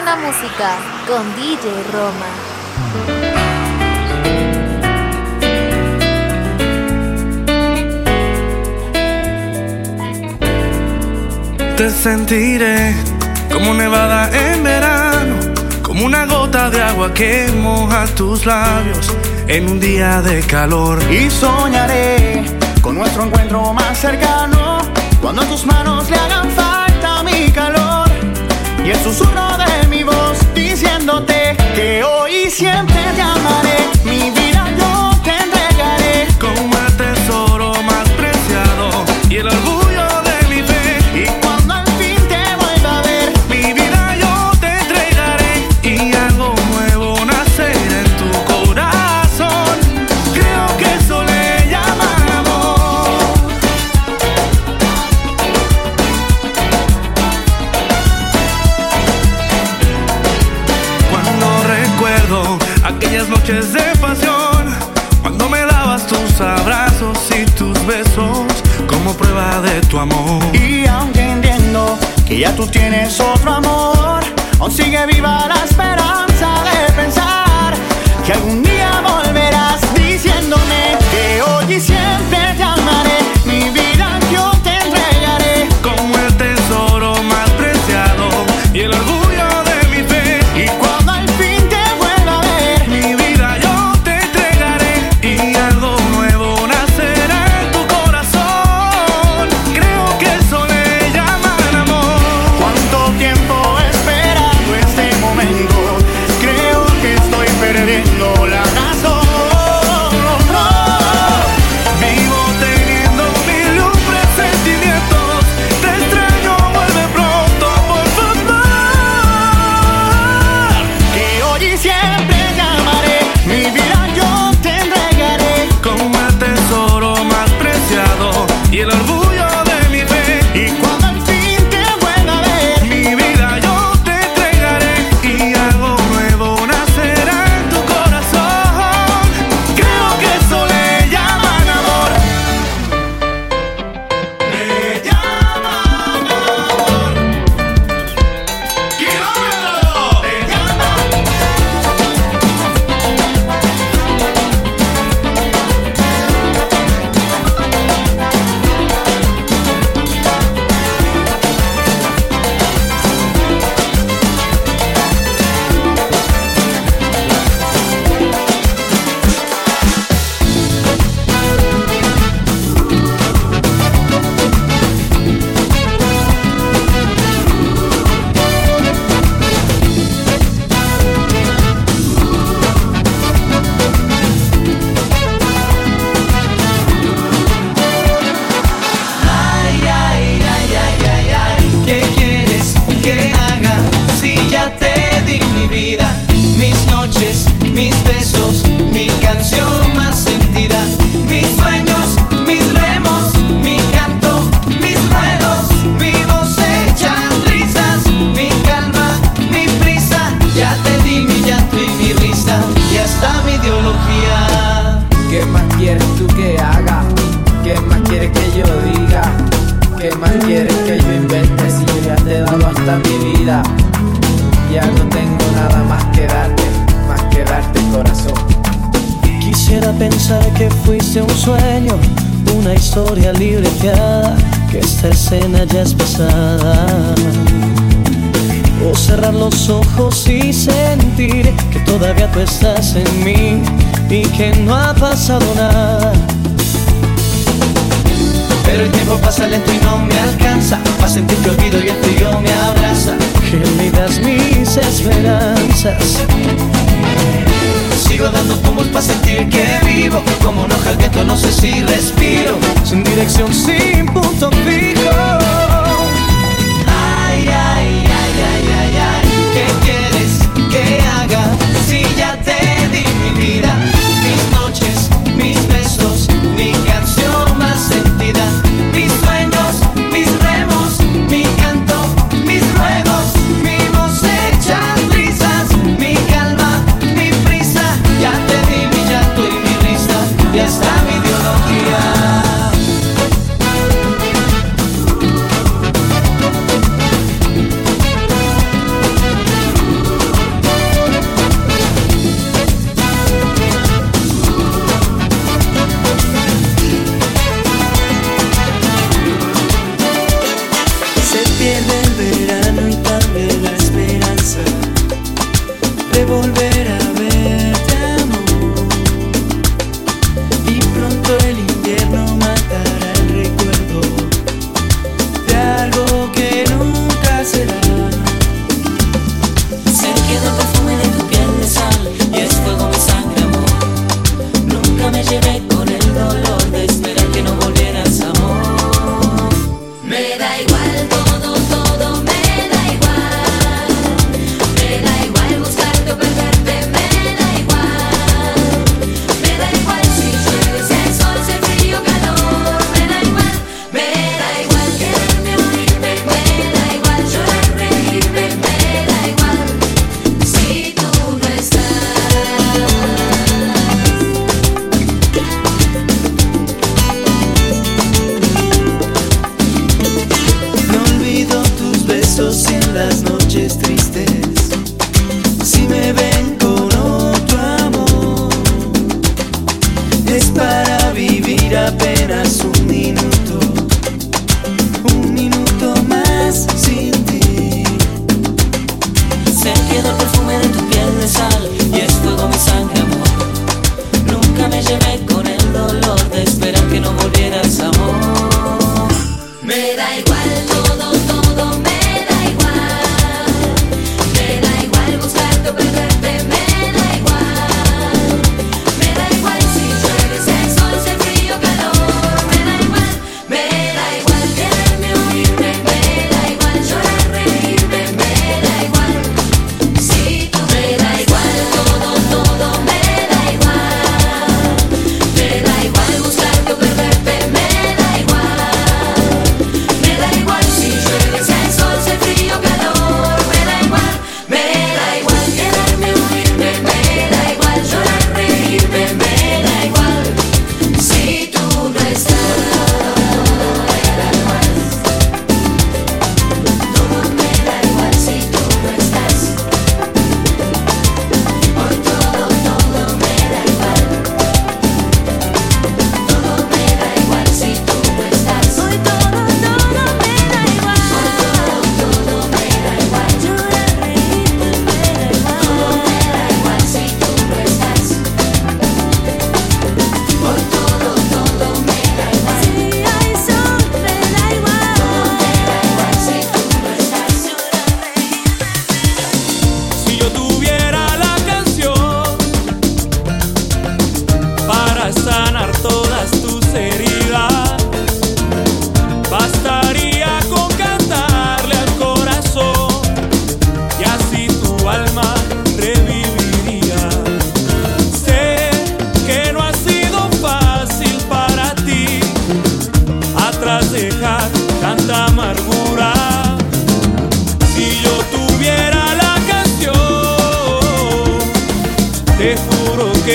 buena música con DJ Roma. Te sentiré como nevada en verano, como una gota de agua que moja tus labios en un día de calor. Y soñaré con nuestro encuentro más cercano, cuando tus manos le hagan falta mi calor y el susurro de que hoy siempre te amaré, mi vida Y aunque entiendo que ya tú tienes otro amor, aún sigue viva la esperanza de pensar que algún día volverás diciéndome que hoy y siempre te amaré,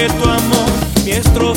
Amarte es todo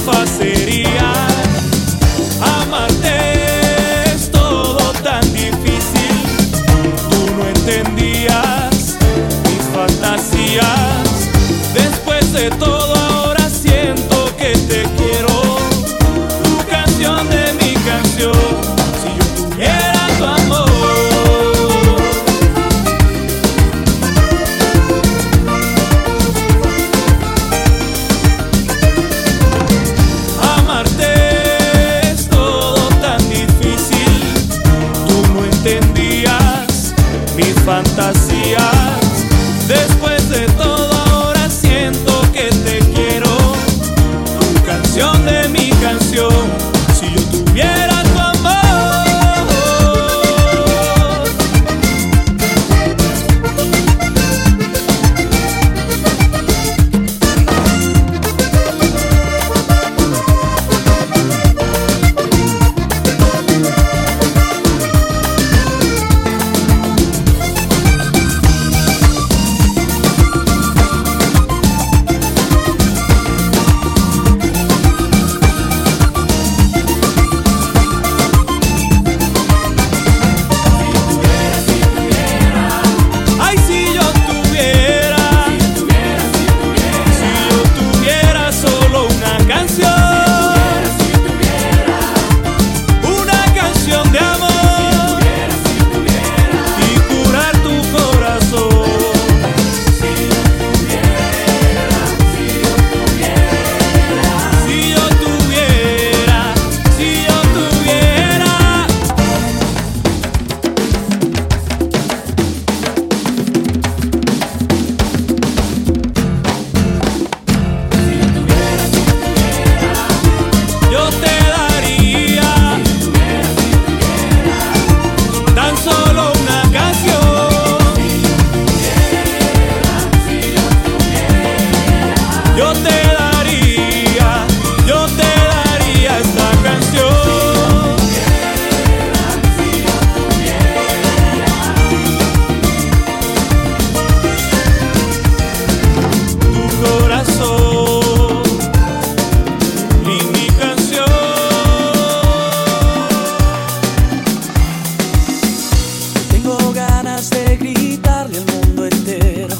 de gritarle al mundo entero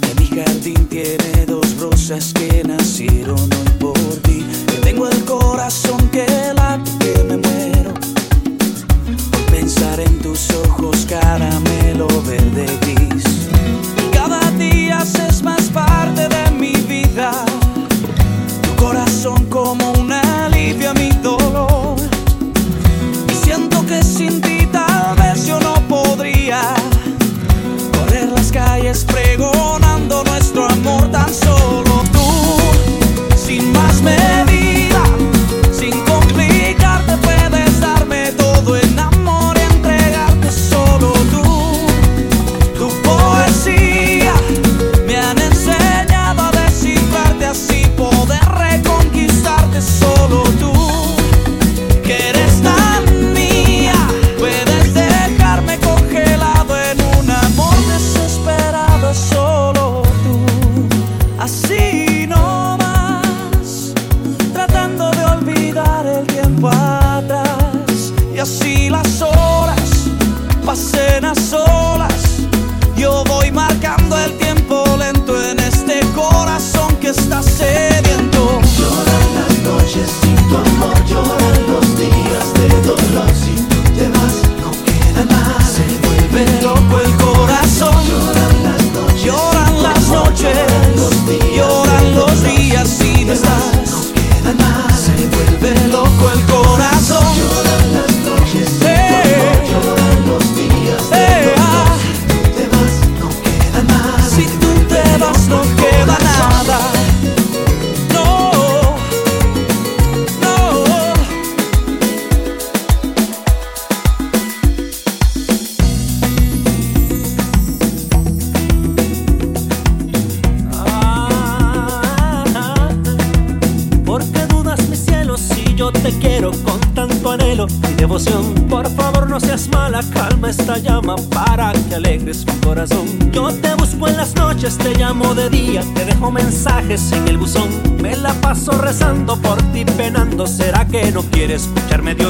que mi jardín tiene dos rosas que nacieron hoy por ti. Que tengo el corazón que late, que me muero por pensar en tus ojos caramelo verde gris. Y cada día es más parte de mi vida. Tu corazón como un alivio a mi dolor. Y siento que sin calles pregonando nuestro amor tan solo. escucharme Dios.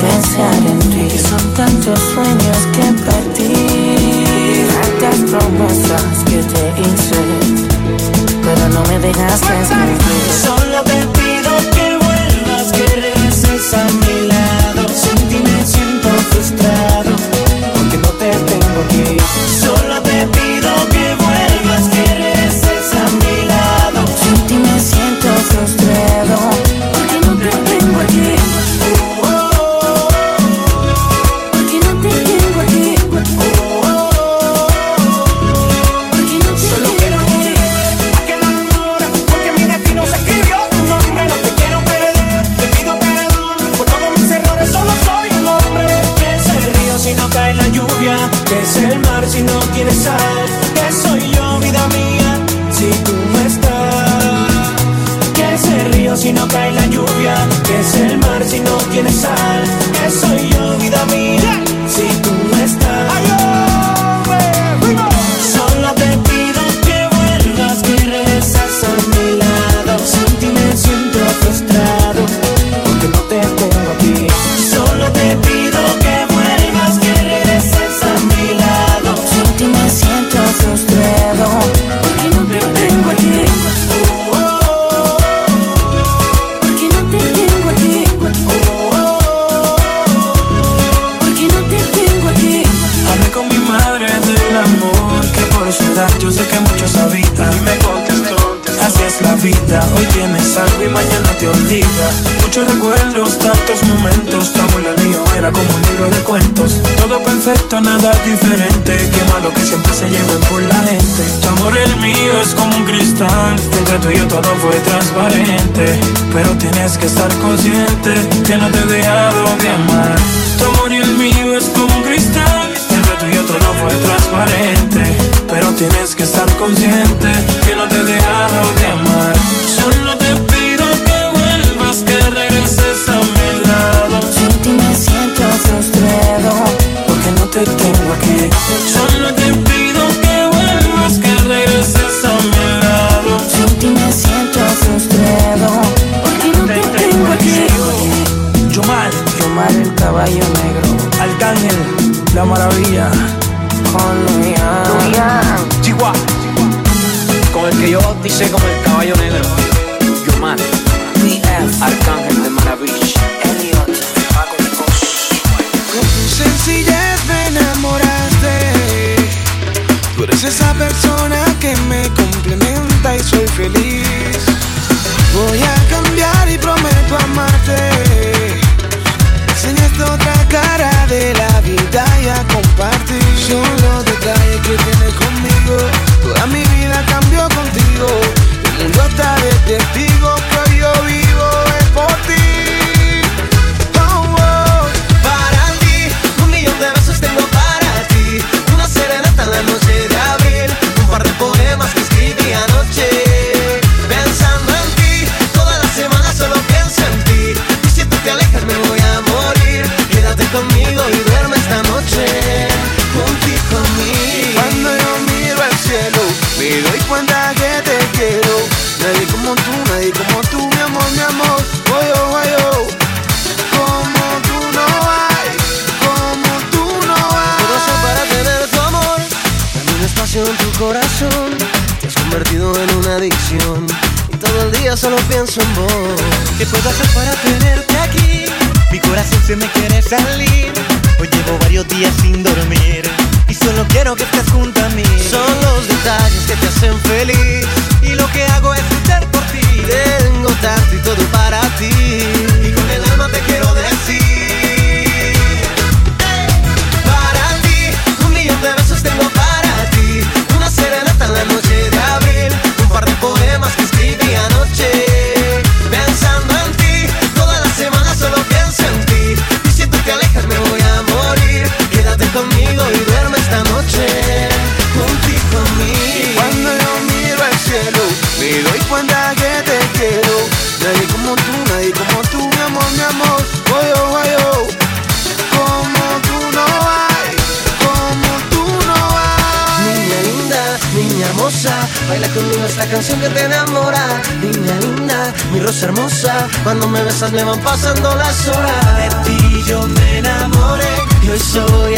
pensar en ti. Son tantos sueños que partí. Tantas promesas que te hice, pero no me dejas escribir. eres esa persona que me complementa y soy feliz. Voy a cambiar y prometo amarte. Enseñaste otra cara de la vida y a compartir. Son los detalles que tienes conmigo. Toda mi vida cambió contigo. pienso en vos. ¿Qué puedo hacer para tenerte aquí? Mi corazón se me quiere salir. Hoy llevo varios días sin dormir cosas me van pasando las horas. De ti yo me enamoré Yo soy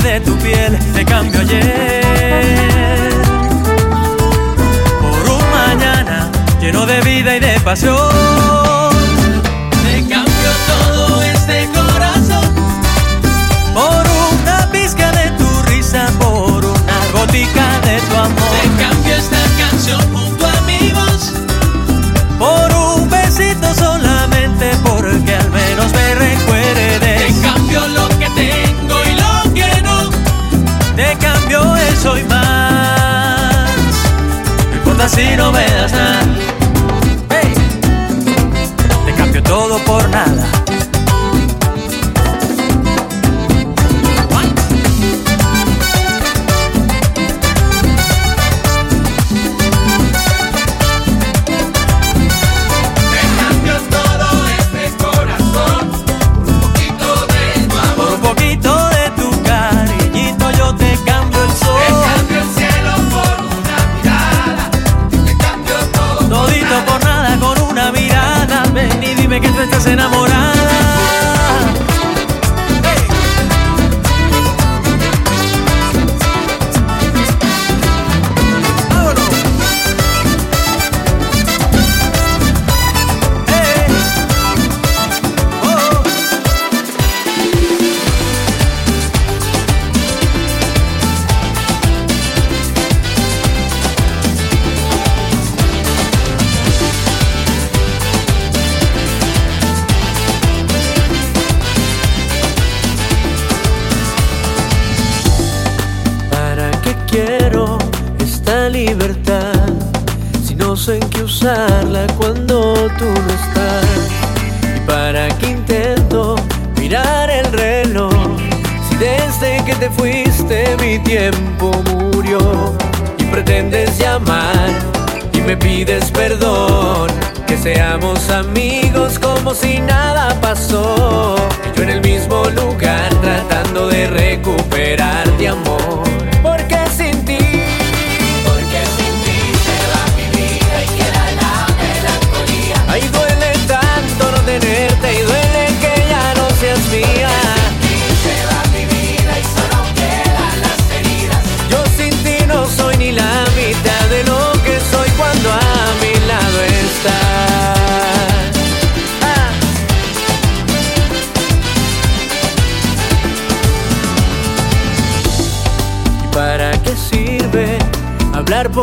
de tu piel te cambio ayer por un mañana lleno de vida y de pasión. Te cambio todo este corazón por una pizca de tu risa, por una gotica de tu amor. Te cambio esta canción. soy más. No importa si no me das nada. Hey. Te cambio todo por nada.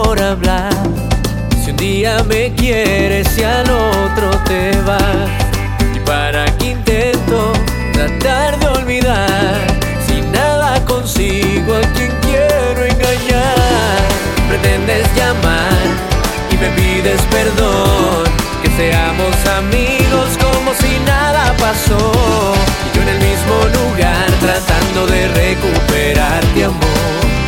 por hablar. Si un día me quieres y al otro te vas. ¿Y para qué intento tratar de olvidar? Si nada consigo a quien quiero engañar. Pretendes llamar y me pides perdón. Que seamos amigos como si nada pasó. Y yo en el mismo lugar tratando de recuperar tu amor.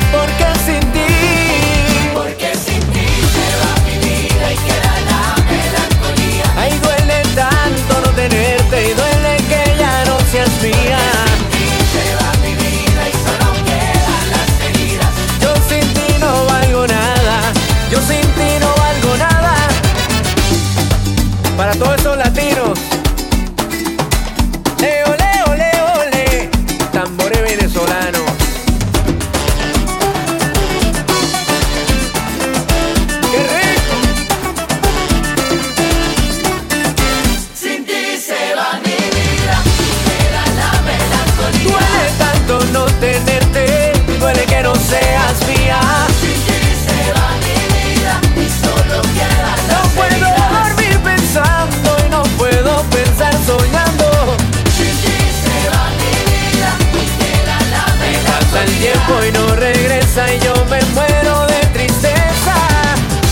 tristeza y yo me muero de tristeza.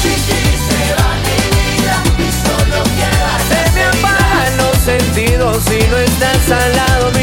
Chiqui se va mi vida y solo queda Se me apagan los sentidos si no estás al lado De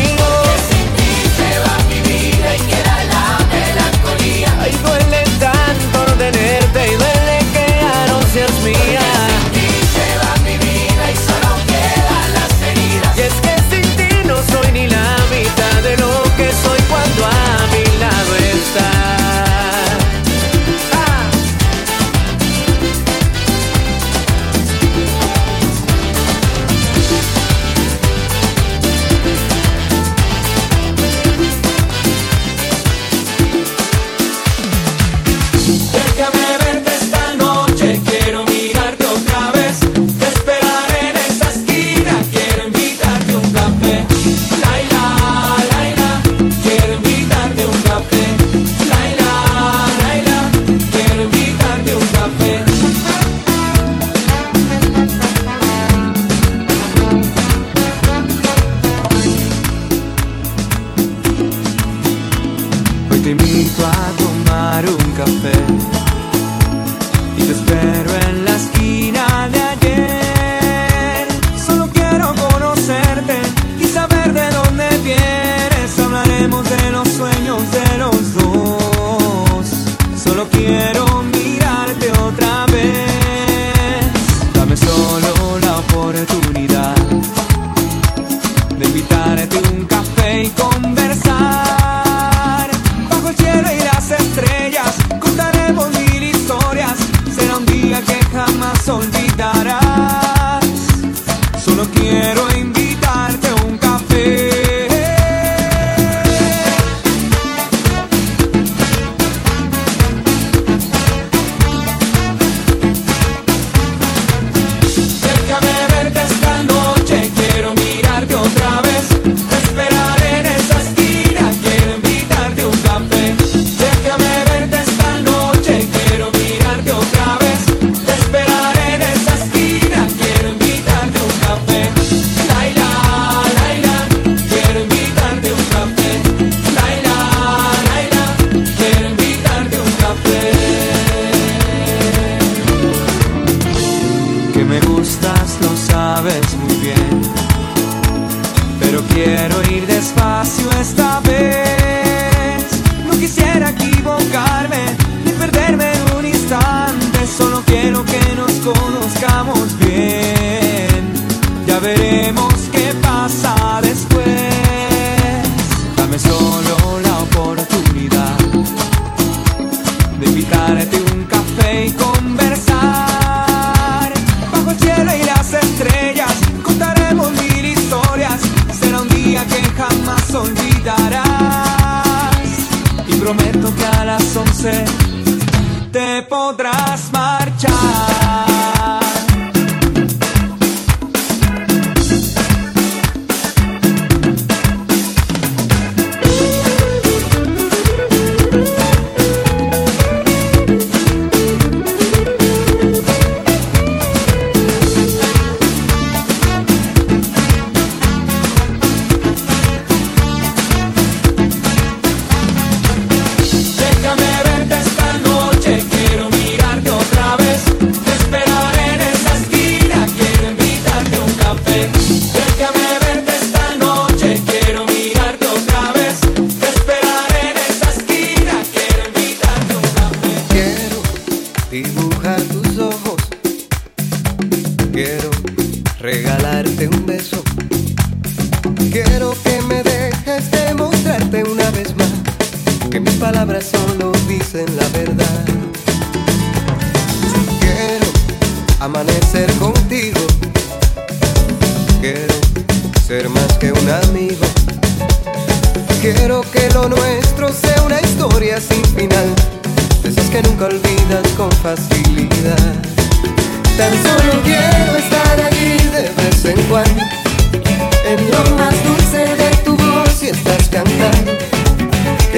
que mis palabras solo dicen la verdad. Quiero amanecer contigo. Quiero ser más que un amigo. Quiero que lo nuestro sea una historia sin final. De que nunca olvidas con facilidad. Tan solo quiero estar allí de vez en cuando. En lo más dulce de tu voz y estás cantando.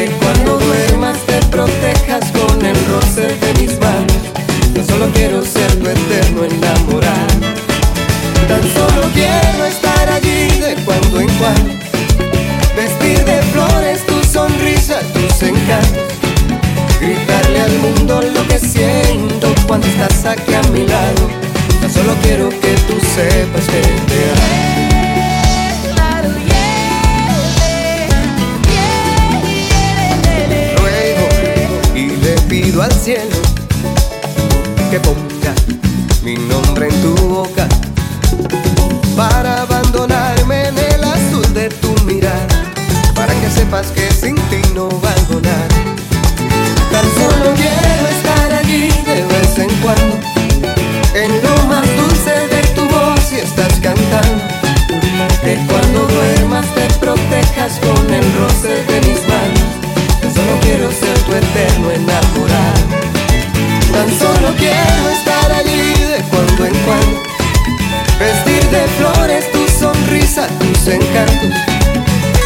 Cuando duermas te protejas con el roce de mis manos. Yo solo quiero ser tu eterno enamorado. Tan solo quiero estar allí de cuando en cuando. Vestir de flores tu sonrisa, tus encantos. Gritarle al mundo lo que siento cuando estás aquí a mi lado. Tan solo quiero que tú sepas que te amo. Al cielo que ponga mi nombre en tu boca para abandonarme en el azul de tu mirada, para que sepas que sin ti no valgo nada. Tan solo quiero estar allí de vez en cuando, en lo más dulce de tu voz y estás cantando. Que cuando duermas te protejas con el roce de mis manos. Eterno enamorado. Tan solo quiero estar allí de cuando en cuando. Vestir de flores tu sonrisa, tus encantos.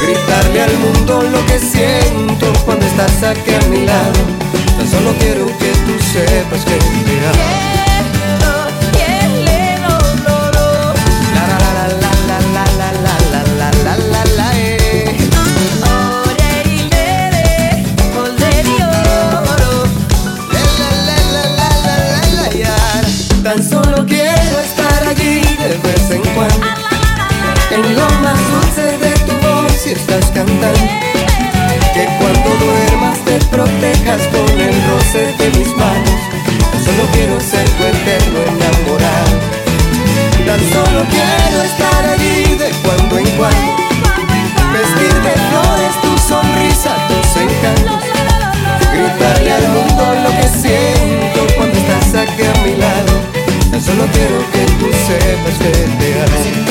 Gritarle al mundo lo que siento cuando estás aquí a mi lado. Tan solo quiero que tú sepas que te amo. Que cuando duermas te protejas con el roce de mis manos. Tan solo quiero ser tu eterno enamorado Tan solo quiero estar allí de cuando en cuando. Vestir de flores tu sonrisa, tus encantos. Gritarle al mundo lo que siento cuando estás aquí a mi lado. Tan solo quiero que tú sepas que te amo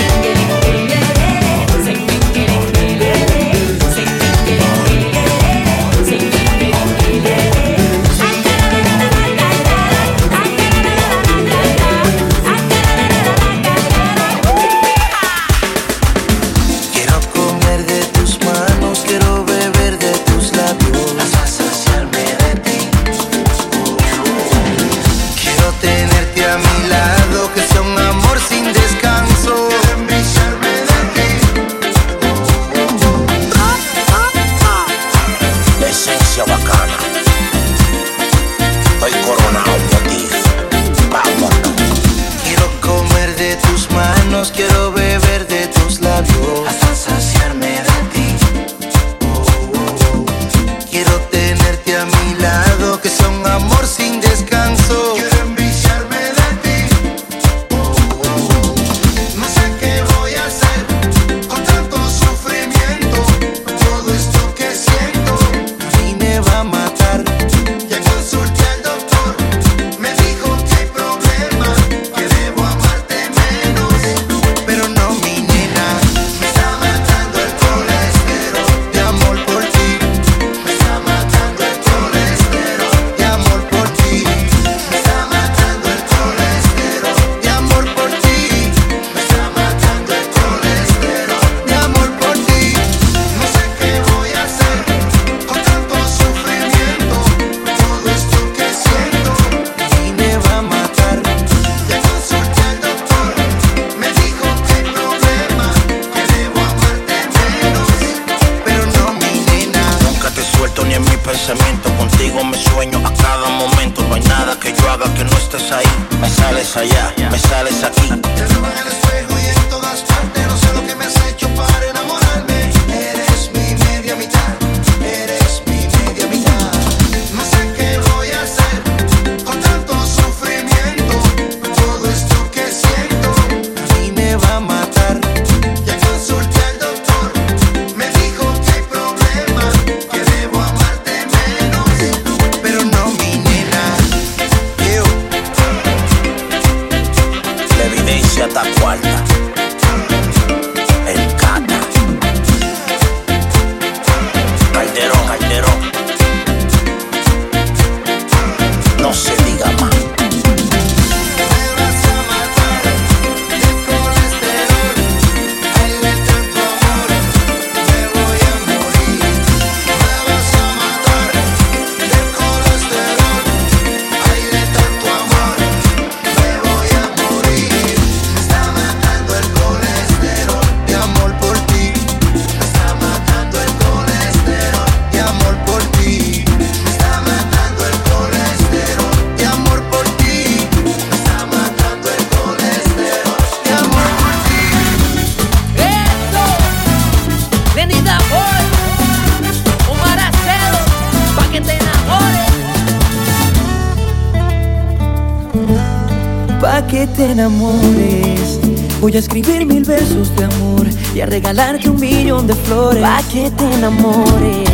te enamores. Voy a escribir mil versos de amor y a regalarte un millón de flores. Pa' que te enamores.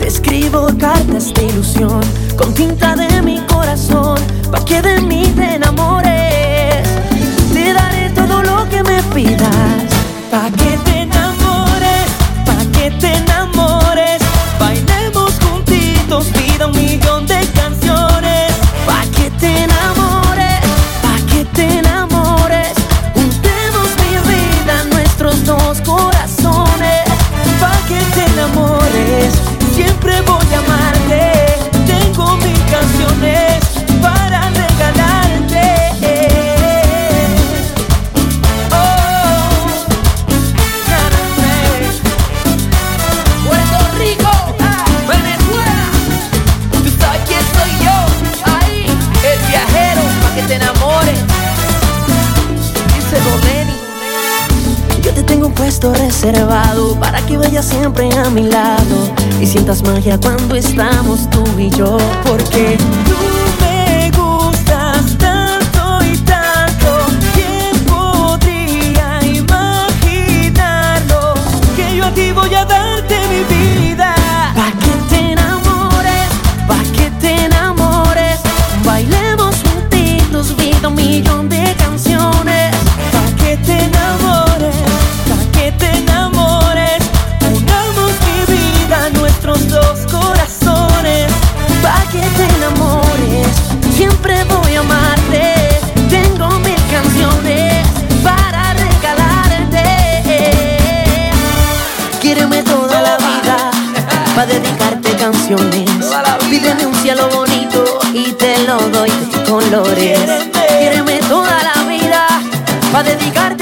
Te escribo cartas de ilusión con tinta de mi corazón. Pa' que de mí te enamores. Te daré todo lo que me pidas. Pa' que te enamores. Pa' que te enamores. Bailemos juntitos, pida un millón de puesto reservado para que vayas siempre a mi lado y sientas magia cuando estamos tú y yo, porque tú Y te lo doy de tus colores. Quiereme toda la vida para dedicarte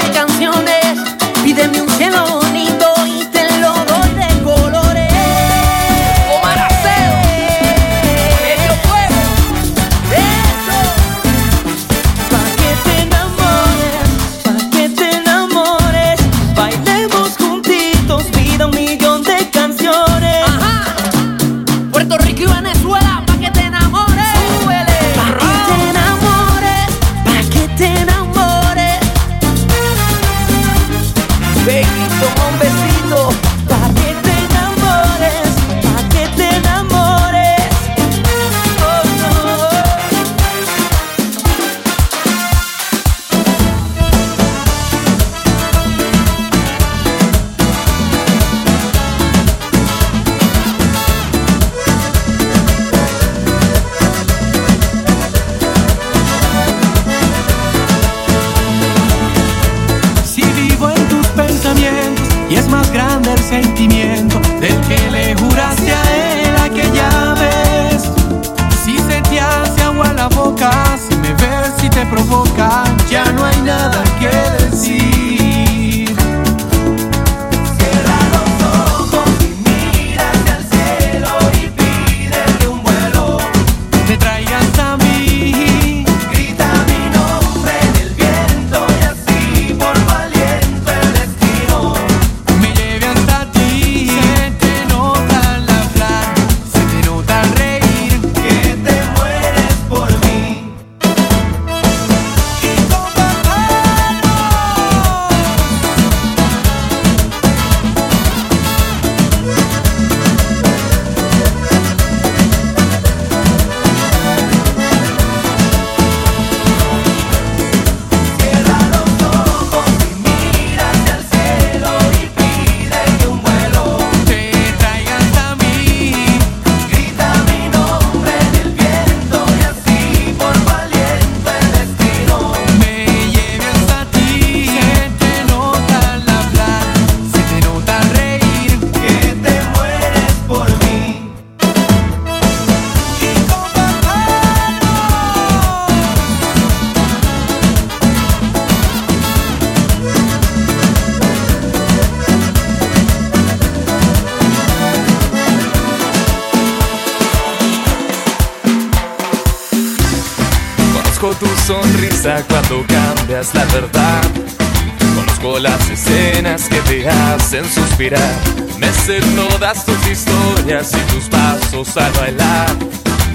Me sé todas tus historias y tus pasos al bailar.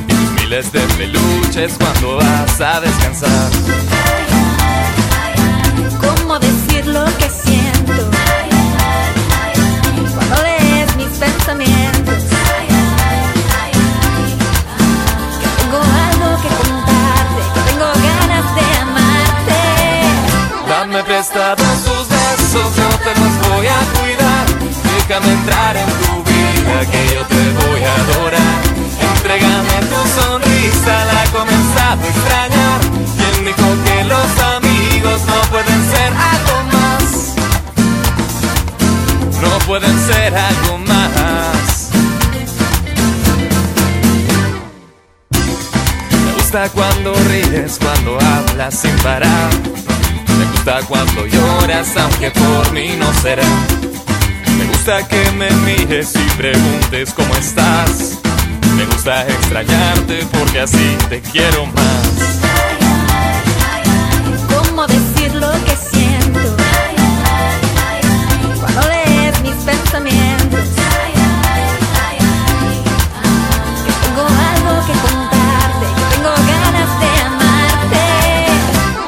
Y tus miles de peluches cuando vas a descansar. ¿Cómo decir lo que siento? Cuando lees mis pensamientos. Que tengo algo que contarte, que tengo ganas de amarte. Dame prestados tus besos, yo te los voy a cuidar. Déjame entrar en tu vida, que yo te voy a adorar. Entrégame tu sonrisa, la he comenzado a extrañar. ¿Quién dijo que los amigos no pueden ser algo más? No pueden ser algo más. Me gusta cuando ríes, cuando hablas sin parar. Me gusta cuando lloras, aunque por mí no será. Me gusta que me mires y preguntes cómo estás. Me gusta extrañarte porque así te quiero más. ¿Cómo decir lo que siento? Cuando lees mis pensamientos. Que tengo algo que contarte, que tengo ganas de amarte.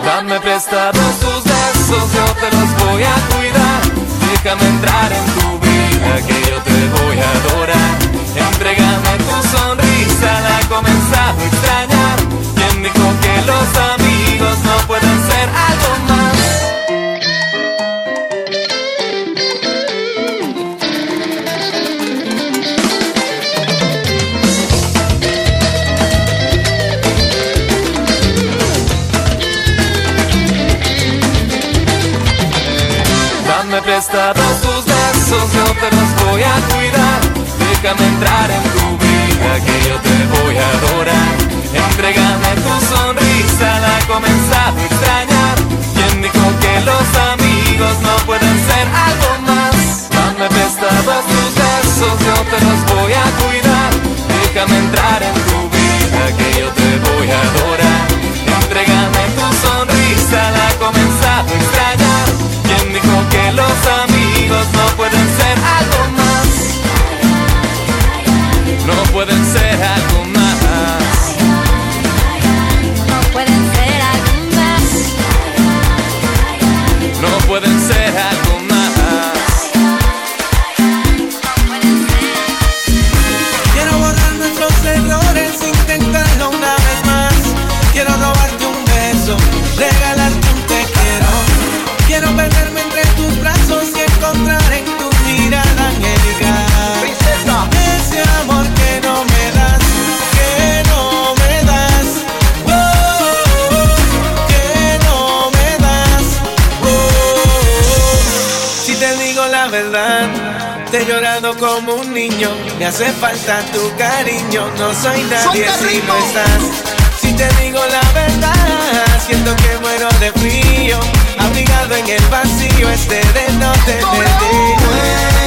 Dame prestados tus besos, yo te los voy a cuidar. Déjame entrar en tu Prestados tus besos, yo te los voy a cuidar. Déjame entrar en tu vida, que yo te voy a adorar. Entrégame tu sonrisa, la he a extrañar. ¿Quién dijo que los amigos no pueden ser algo más? Dame prestados tus besos, yo te los voy a cuidar. Déjame entrar en tu vida, que yo te voy a adorar. verdad. Te llorado como un niño, me hace falta tu cariño. No soy nadie si no estás. Si te digo la verdad, siento que muero de frío. Abrigado en el vacío, este de no te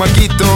maquito.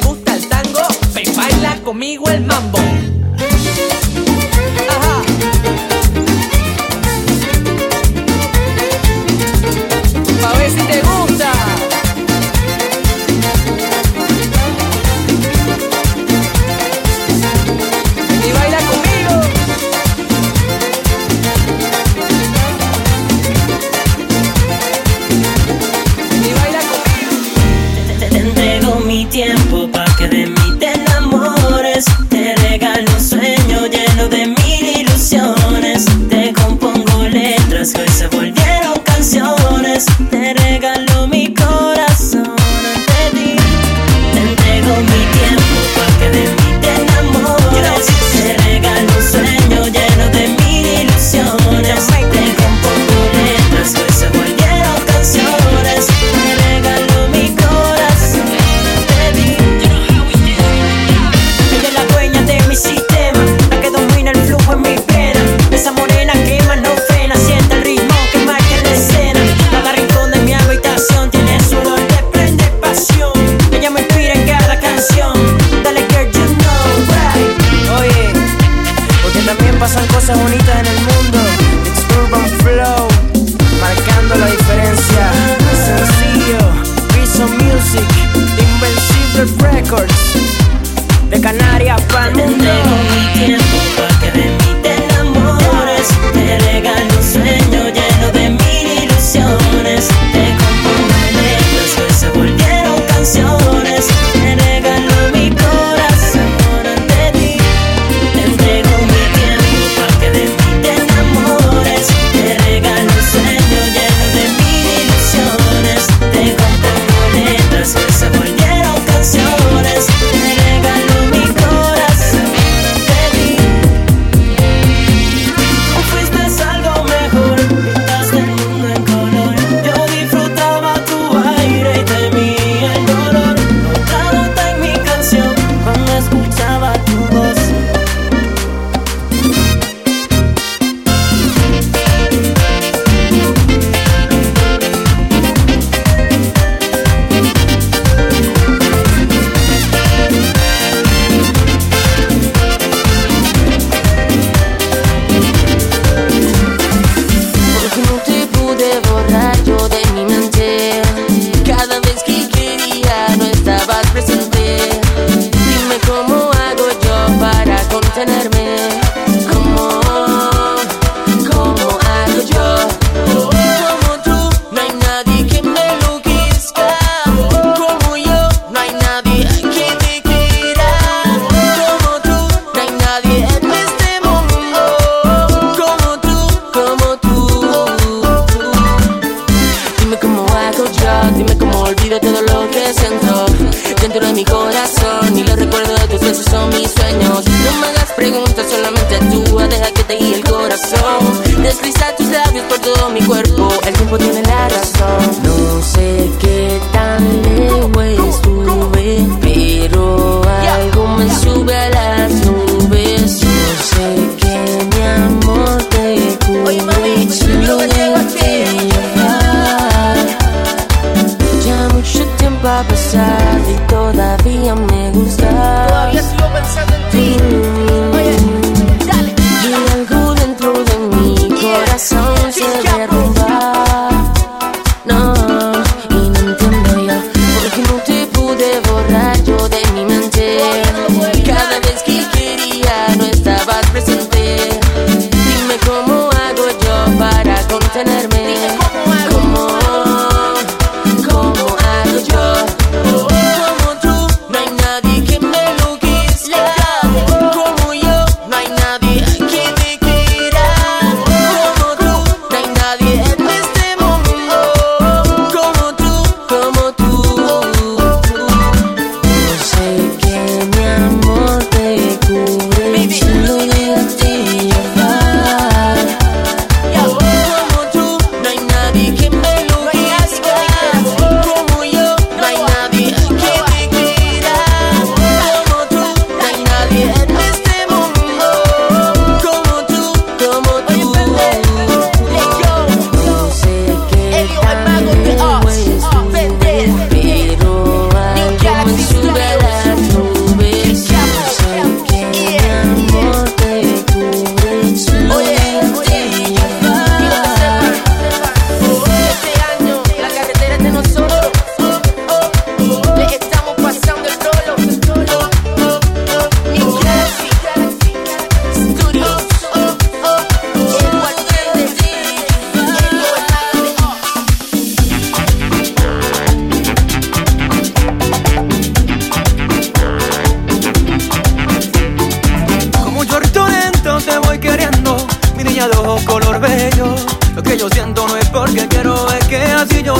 Gusta el tango, ven baila conmigo el mambo.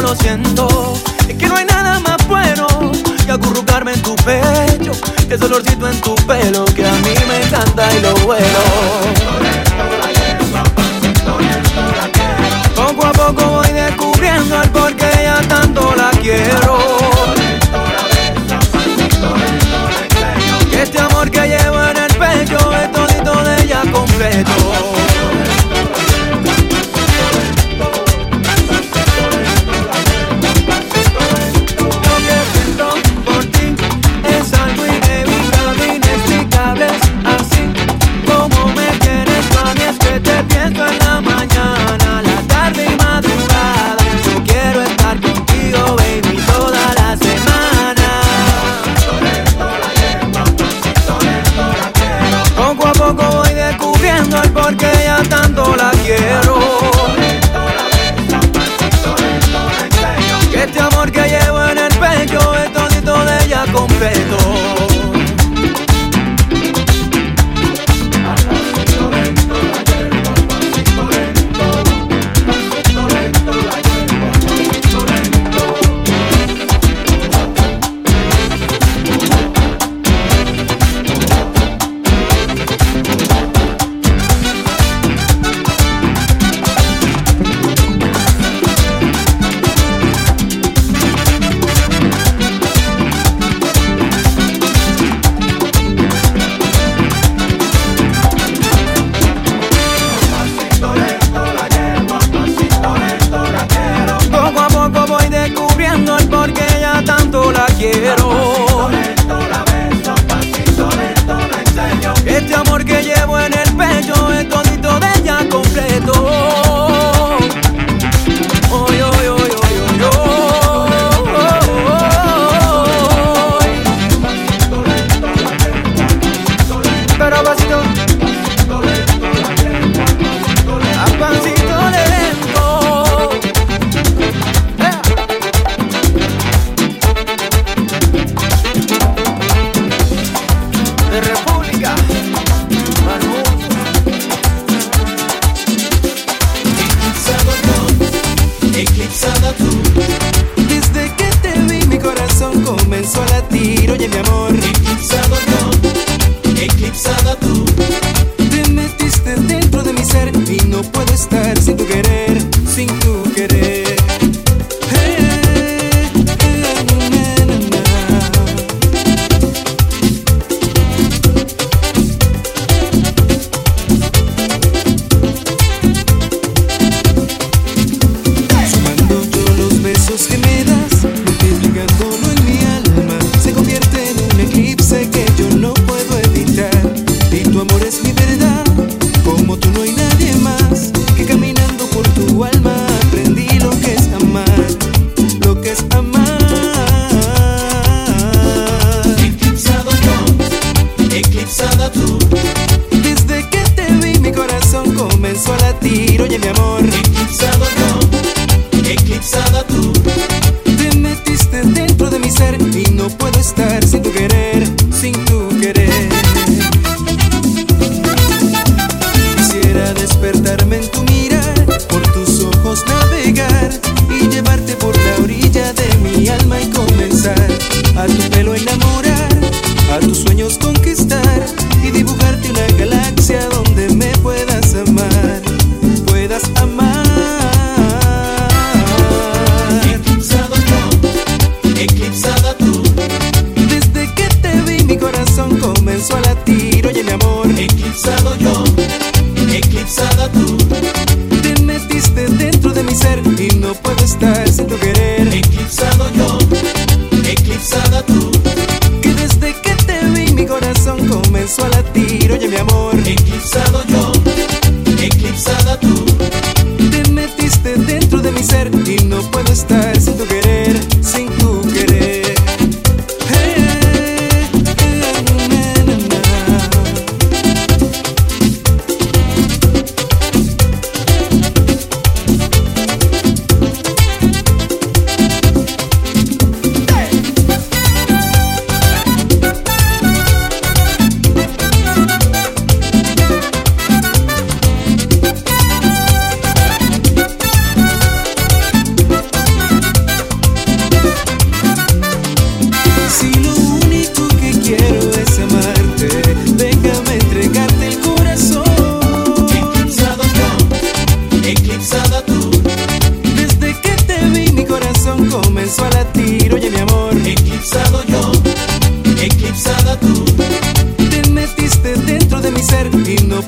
lo siento. Es que no hay nada más bueno que acurrucarme en tu pecho. que Ese olorcito en tu pelo que a mí me encanta y lo vuelo.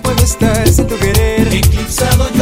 Puedo estar sin tu querer. Eclipsado